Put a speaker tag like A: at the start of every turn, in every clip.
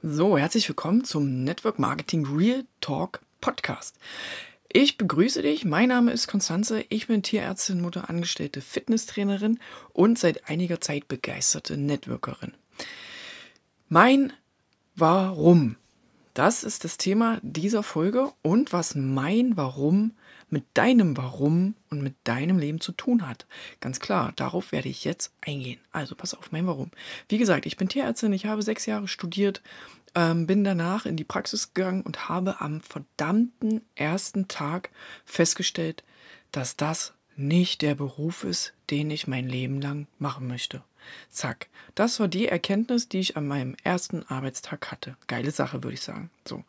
A: So, herzlich willkommen zum Network Marketing Real Talk Podcast. Ich begrüße dich. Mein Name ist Konstanze. Ich bin Tierärztin, Mutter, angestellte Fitnesstrainerin und seit einiger Zeit begeisterte Networkerin. Mein Warum. Das ist das Thema dieser Folge und was mein Warum mit deinem Warum und mit deinem Leben zu tun hat. Ganz klar, darauf werde ich jetzt eingehen. Also pass auf, mein Warum. Wie gesagt, ich bin Tierärztin, ich habe sechs Jahre studiert, ähm, bin danach in die Praxis gegangen und habe am verdammten ersten Tag festgestellt, dass das nicht der Beruf ist, den ich mein Leben lang machen möchte. Zack. Das war die Erkenntnis, die ich an meinem ersten Arbeitstag hatte. Geile Sache, würde ich sagen. So.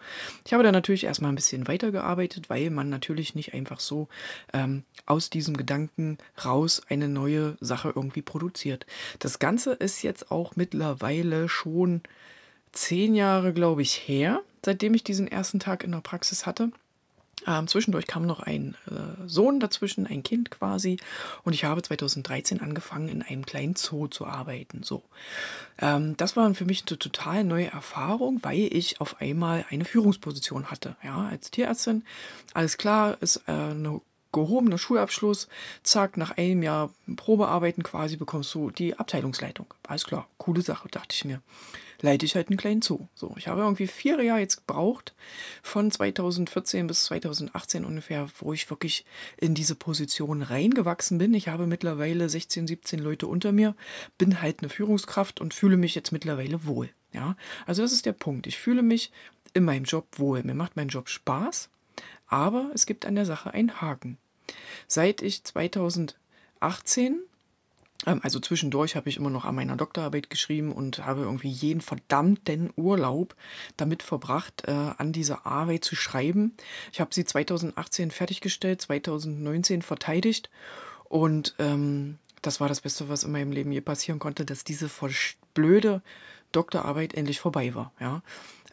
A: Ich habe dann natürlich erstmal ein bisschen weitergearbeitet, weil man natürlich nicht einfach so ähm, aus diesem Gedanken raus eine neue Sache irgendwie produziert. Das Ganze ist jetzt auch mittlerweile schon zehn Jahre, glaube ich, her, seitdem ich diesen ersten Tag in der Praxis hatte. Ähm, zwischendurch kam noch ein äh, Sohn dazwischen, ein Kind quasi. Und ich habe 2013 angefangen, in einem kleinen Zoo zu arbeiten. So. Ähm, das war für mich eine total neue Erfahrung, weil ich auf einmal eine Führungsposition hatte. Ja, als Tierärztin. Alles klar, ist äh, eine gehobener Schulabschluss, zack, nach einem Jahr Probearbeiten quasi bekommst du die Abteilungsleitung. Alles klar, coole Sache, dachte ich mir leite ich halt einen kleinen Zoo. So, ich habe irgendwie vier Jahre jetzt gebraucht, von 2014 bis 2018 ungefähr, wo ich wirklich in diese Position reingewachsen bin. Ich habe mittlerweile 16, 17 Leute unter mir, bin halt eine Führungskraft und fühle mich jetzt mittlerweile wohl. Ja, also das ist der Punkt. Ich fühle mich in meinem Job wohl. Mir macht mein Job Spaß, aber es gibt an der Sache einen Haken. Seit ich 2018 ähm, also zwischendurch habe ich immer noch an meiner Doktorarbeit geschrieben und habe irgendwie jeden verdammten Urlaub damit verbracht, äh, an dieser Arbeit zu schreiben. Ich habe sie 2018 fertiggestellt, 2019 verteidigt und ähm, das war das Beste, was in meinem Leben je passieren konnte, dass diese blöde Doktorarbeit endlich vorbei war. Ja.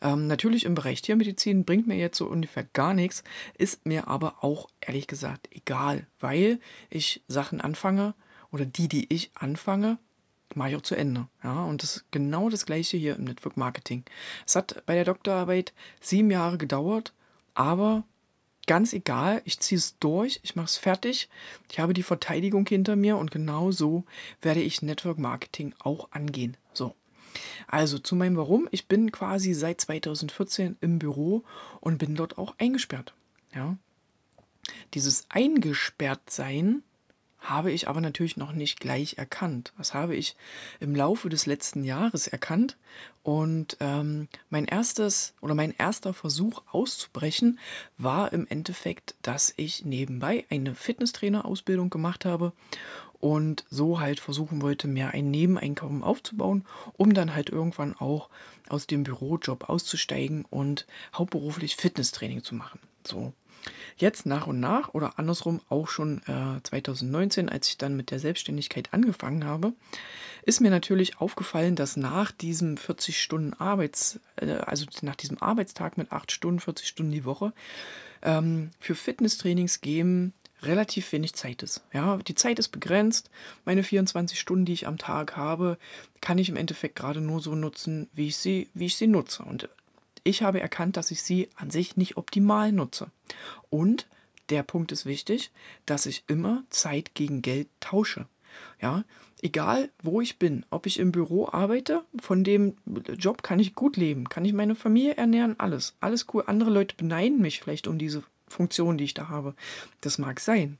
A: Ähm, natürlich im Bereich Tiermedizin bringt mir jetzt so ungefähr gar nichts, ist mir aber auch ehrlich gesagt egal, weil ich Sachen anfange, oder die, die ich anfange, mache ich auch zu Ende. Ja, und das ist genau das gleiche hier im Network Marketing. Es hat bei der Doktorarbeit sieben Jahre gedauert, aber ganz egal, ich ziehe es durch, ich mache es fertig, ich habe die Verteidigung hinter mir und genau so werde ich Network Marketing auch angehen. So. Also zu meinem Warum. Ich bin quasi seit 2014 im Büro und bin dort auch eingesperrt. Ja. Dieses Eingesperrtsein habe ich aber natürlich noch nicht gleich erkannt. Das habe ich im Laufe des letzten Jahres erkannt. Und ähm, mein erstes oder mein erster Versuch auszubrechen war im Endeffekt, dass ich nebenbei eine Fitnesstrainer-Ausbildung gemacht habe und so halt versuchen wollte, mehr ein Nebeneinkommen aufzubauen, um dann halt irgendwann auch aus dem Bürojob auszusteigen und hauptberuflich Fitnesstraining zu machen. So. Jetzt nach und nach oder andersrum auch schon äh, 2019, als ich dann mit der Selbstständigkeit angefangen habe, ist mir natürlich aufgefallen, dass nach diesem 40 Stunden Arbeits, äh, also nach diesem Arbeitstag mit 8 Stunden, 40 Stunden die Woche, ähm, für Fitnesstrainings geben relativ wenig Zeit ist. Ja, die Zeit ist begrenzt. Meine 24 Stunden, die ich am Tag habe, kann ich im Endeffekt gerade nur so nutzen, wie ich sie, wie ich sie nutze. Und ich habe erkannt, dass ich sie an sich nicht optimal nutze. Und der Punkt ist wichtig, dass ich immer Zeit gegen Geld tausche. Ja, egal wo ich bin, ob ich im Büro arbeite, von dem Job kann ich gut leben, kann ich meine Familie ernähren, alles, alles cool. Andere Leute beneiden mich vielleicht um diese Funktion, die ich da habe. Das mag sein.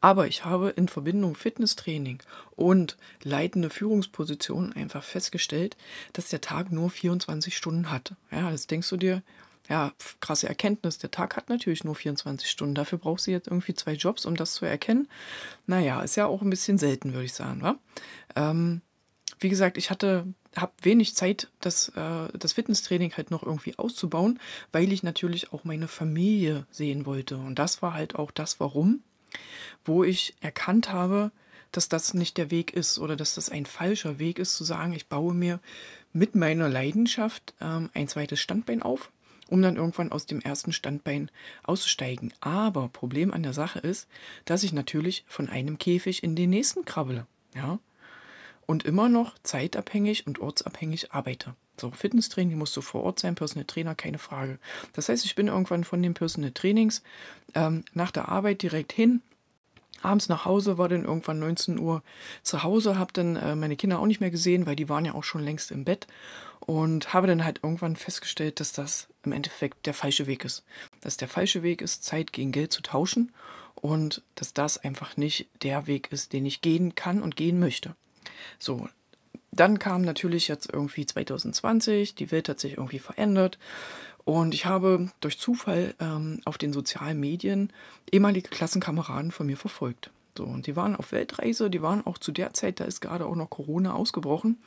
A: Aber ich habe in Verbindung Fitnesstraining und leitende Führungspositionen einfach festgestellt, dass der Tag nur 24 Stunden hat. Ja, das denkst du dir, ja, krasse Erkenntnis. Der Tag hat natürlich nur 24 Stunden. Dafür brauchst du jetzt irgendwie zwei Jobs, um das zu erkennen. Naja, ist ja auch ein bisschen selten, würde ich sagen. Wa? Ähm, wie gesagt, ich hatte, habe wenig Zeit, das, äh, das Fitnesstraining halt noch irgendwie auszubauen, weil ich natürlich auch meine Familie sehen wollte. Und das war halt auch das, warum wo ich erkannt habe, dass das nicht der Weg ist oder dass das ein falscher Weg ist, zu sagen, ich baue mir mit meiner Leidenschaft ähm, ein zweites Standbein auf, um dann irgendwann aus dem ersten Standbein auszusteigen. Aber Problem an der Sache ist, dass ich natürlich von einem Käfig in den nächsten krabbele. Ja? Und immer noch zeitabhängig und ortsabhängig arbeite. So, Fitnesstraining musst du vor Ort sein, Personal Trainer, keine Frage. Das heißt, ich bin irgendwann von den Personal Trainings ähm, nach der Arbeit direkt hin, abends nach Hause, war dann irgendwann 19 Uhr zu Hause, habe dann äh, meine Kinder auch nicht mehr gesehen, weil die waren ja auch schon längst im Bett und habe dann halt irgendwann festgestellt, dass das im Endeffekt der falsche Weg ist. Dass der falsche Weg ist, Zeit gegen Geld zu tauschen und dass das einfach nicht der Weg ist, den ich gehen kann und gehen möchte. So, dann kam natürlich jetzt irgendwie 2020, die Welt hat sich irgendwie verändert und ich habe durch Zufall ähm, auf den sozialen Medien ehemalige Klassenkameraden von mir verfolgt. So, und die waren auf Weltreise, die waren auch zu der Zeit, da ist gerade auch noch Corona ausgebrochen,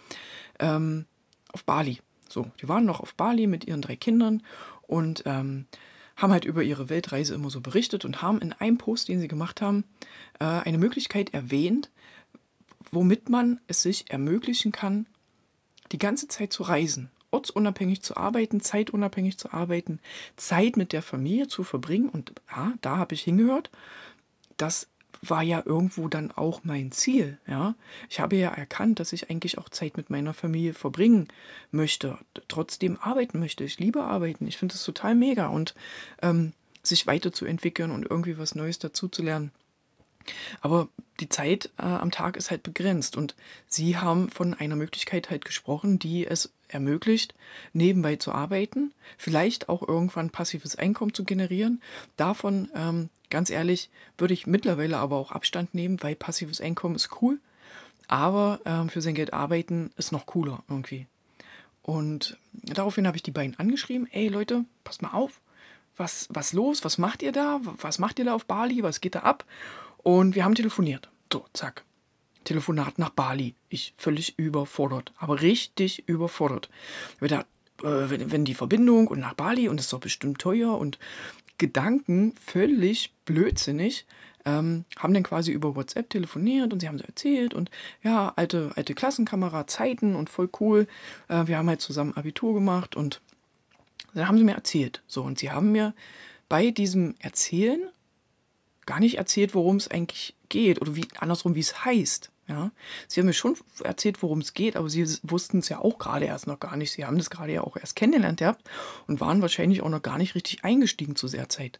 A: ähm, auf Bali. So, die waren noch auf Bali mit ihren drei Kindern und ähm, haben halt über ihre Weltreise immer so berichtet und haben in einem Post, den sie gemacht haben, äh, eine Möglichkeit erwähnt, womit man es sich ermöglichen kann, die ganze Zeit zu reisen ortsunabhängig zu arbeiten, zeitunabhängig zu arbeiten, Zeit mit der Familie zu verbringen. Und ja, da habe ich hingehört. Das war ja irgendwo dann auch mein Ziel. Ja, ich habe ja erkannt, dass ich eigentlich auch Zeit mit meiner Familie verbringen möchte, trotzdem arbeiten möchte. Ich liebe arbeiten. Ich finde es total mega und ähm, sich weiterzuentwickeln und irgendwie was Neues dazuzulernen. Aber die Zeit äh, am Tag ist halt begrenzt und Sie haben von einer Möglichkeit halt gesprochen, die es ermöglicht, nebenbei zu arbeiten, vielleicht auch irgendwann passives Einkommen zu generieren. Davon, ähm, ganz ehrlich, würde ich mittlerweile aber auch Abstand nehmen, weil passives Einkommen ist cool, aber ähm, für sein Geld arbeiten ist noch cooler irgendwie. Und daraufhin habe ich die beiden angeschrieben, ey Leute, passt mal auf, was, was los, was macht ihr da, was macht ihr da auf Bali, was geht da ab? Und wir haben telefoniert. So, zack. Telefonat nach Bali. Ich völlig überfordert, aber richtig überfordert. Wieder, äh, wenn, wenn die Verbindung und nach Bali und es ist doch bestimmt teuer und Gedanken völlig blödsinnig. Ähm, haben dann quasi über WhatsApp telefoniert und sie haben so erzählt und ja, alte, alte Klassenkamera, Zeiten und voll cool. Äh, wir haben halt zusammen Abitur gemacht und dann haben sie mir erzählt. So, und sie haben mir bei diesem Erzählen gar nicht erzählt, worum es eigentlich geht oder wie andersrum, wie es heißt. Ja, sie haben mir schon erzählt, worum es geht, aber sie wussten es ja auch gerade erst noch gar nicht. Sie haben das gerade ja auch erst kennengelernt gehabt und waren wahrscheinlich auch noch gar nicht richtig eingestiegen zu der Zeit.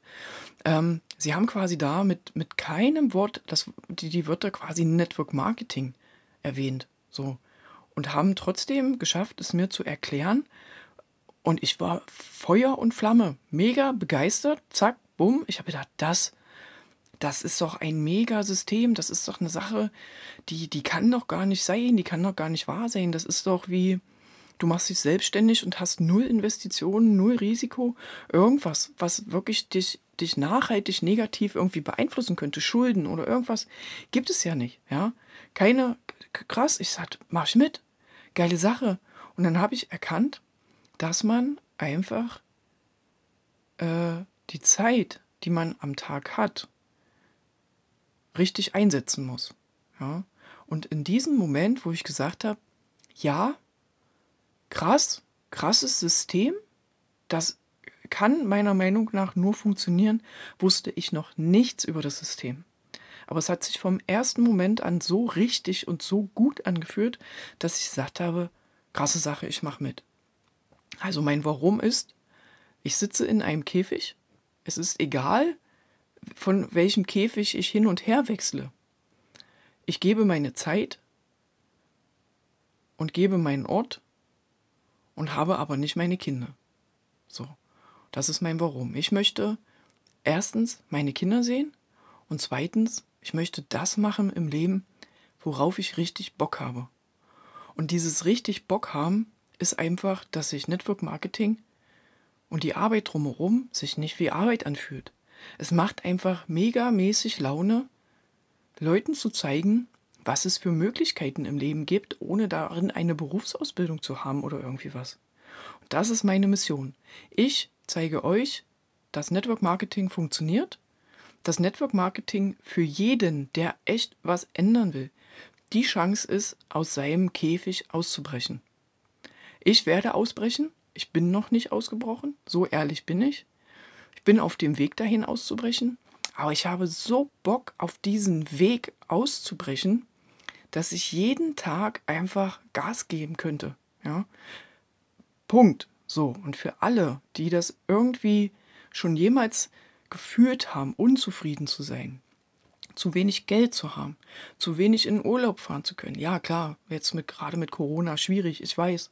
A: Ähm, sie haben quasi da mit, mit keinem Wort das, die, die Wörter quasi Network Marketing erwähnt. So. Und haben trotzdem geschafft, es mir zu erklären. Und ich war Feuer und Flamme, mega begeistert. Zack, bumm. Ich habe gedacht, das das ist doch ein Megasystem, das ist doch eine Sache, die, die kann doch gar nicht sein, die kann doch gar nicht wahr sein. Das ist doch wie, du machst dich selbstständig und hast null Investitionen, null Risiko, irgendwas, was wirklich dich, dich nachhaltig negativ irgendwie beeinflussen könnte, Schulden oder irgendwas, gibt es ja nicht, ja. Keine, krass, ich sag, mach ich mit, geile Sache. Und dann habe ich erkannt, dass man einfach äh, die Zeit, die man am Tag hat, richtig einsetzen muss. Ja? Und in diesem Moment, wo ich gesagt habe, ja, krass, krasses System, das kann meiner Meinung nach nur funktionieren, wusste ich noch nichts über das System. Aber es hat sich vom ersten Moment an so richtig und so gut angefühlt, dass ich gesagt habe, krasse Sache, ich mache mit. Also mein Warum ist, ich sitze in einem Käfig, es ist egal, von welchem Käfig ich hin und her wechsle. Ich gebe meine Zeit und gebe meinen Ort und habe aber nicht meine Kinder. So, das ist mein Warum. Ich möchte erstens meine Kinder sehen und zweitens, ich möchte das machen im Leben, worauf ich richtig Bock habe. Und dieses richtig Bock haben ist einfach, dass sich Network Marketing und die Arbeit drumherum sich nicht wie Arbeit anfühlt. Es macht einfach megamäßig Laune, Leuten zu zeigen, was es für Möglichkeiten im Leben gibt, ohne darin eine Berufsausbildung zu haben oder irgendwie was. Und das ist meine Mission. Ich zeige euch, dass Network Marketing funktioniert, dass Network Marketing für jeden, der echt was ändern will, die Chance ist, aus seinem Käfig auszubrechen. Ich werde ausbrechen. Ich bin noch nicht ausgebrochen. So ehrlich bin ich bin auf dem Weg dahin auszubrechen, aber ich habe so Bock auf diesen Weg auszubrechen, dass ich jeden Tag einfach Gas geben könnte. Ja? Punkt. So, und für alle, die das irgendwie schon jemals gefühlt haben, unzufrieden zu sein, zu wenig Geld zu haben, zu wenig in Urlaub fahren zu können. Ja, klar, jetzt mit gerade mit Corona schwierig, ich weiß.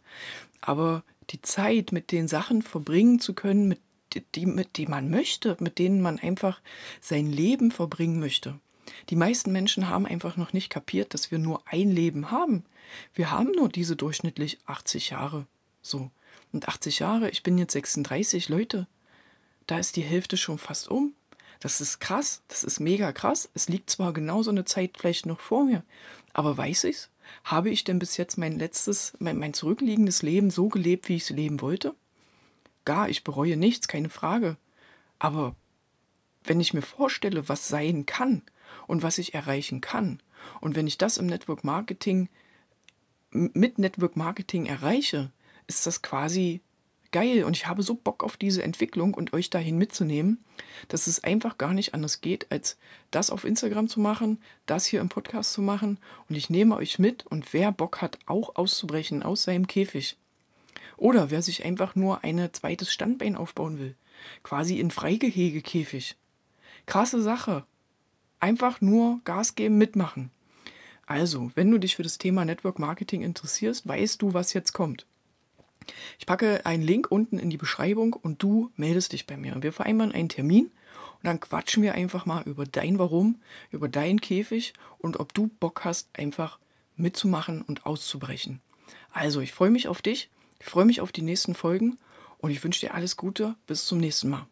A: Aber die Zeit mit den Sachen verbringen zu können, mit die, mit die man möchte, mit denen man einfach sein Leben verbringen möchte. Die meisten Menschen haben einfach noch nicht kapiert, dass wir nur ein Leben haben. Wir haben nur diese durchschnittlich 80 Jahre. So. Und 80 Jahre, ich bin jetzt 36, Leute. Da ist die Hälfte schon fast um. Das ist krass, das ist mega krass. Es liegt zwar genauso eine Zeit vielleicht noch vor mir, aber weiß ich's? Habe ich denn bis jetzt mein letztes, mein, mein zurückliegendes Leben so gelebt, wie ich es leben wollte? Gar, ich bereue nichts, keine Frage. Aber wenn ich mir vorstelle, was sein kann und was ich erreichen kann, und wenn ich das im Network Marketing mit Network Marketing erreiche, ist das quasi geil und ich habe so Bock auf diese Entwicklung und euch dahin mitzunehmen, dass es einfach gar nicht anders geht, als das auf Instagram zu machen, das hier im Podcast zu machen und ich nehme euch mit und wer Bock hat, auch auszubrechen aus seinem Käfig oder wer sich einfach nur ein zweites Standbein aufbauen will, quasi in Freigehegekäfig. Krasse Sache. Einfach nur Gas geben, mitmachen. Also, wenn du dich für das Thema Network Marketing interessierst, weißt du, was jetzt kommt. Ich packe einen Link unten in die Beschreibung und du meldest dich bei mir. Wir vereinbaren einen Termin und dann quatschen wir einfach mal über dein Warum, über deinen Käfig und ob du Bock hast, einfach mitzumachen und auszubrechen. Also, ich freue mich auf dich, ich freue mich auf die nächsten Folgen und ich wünsche dir alles Gute. Bis zum nächsten Mal.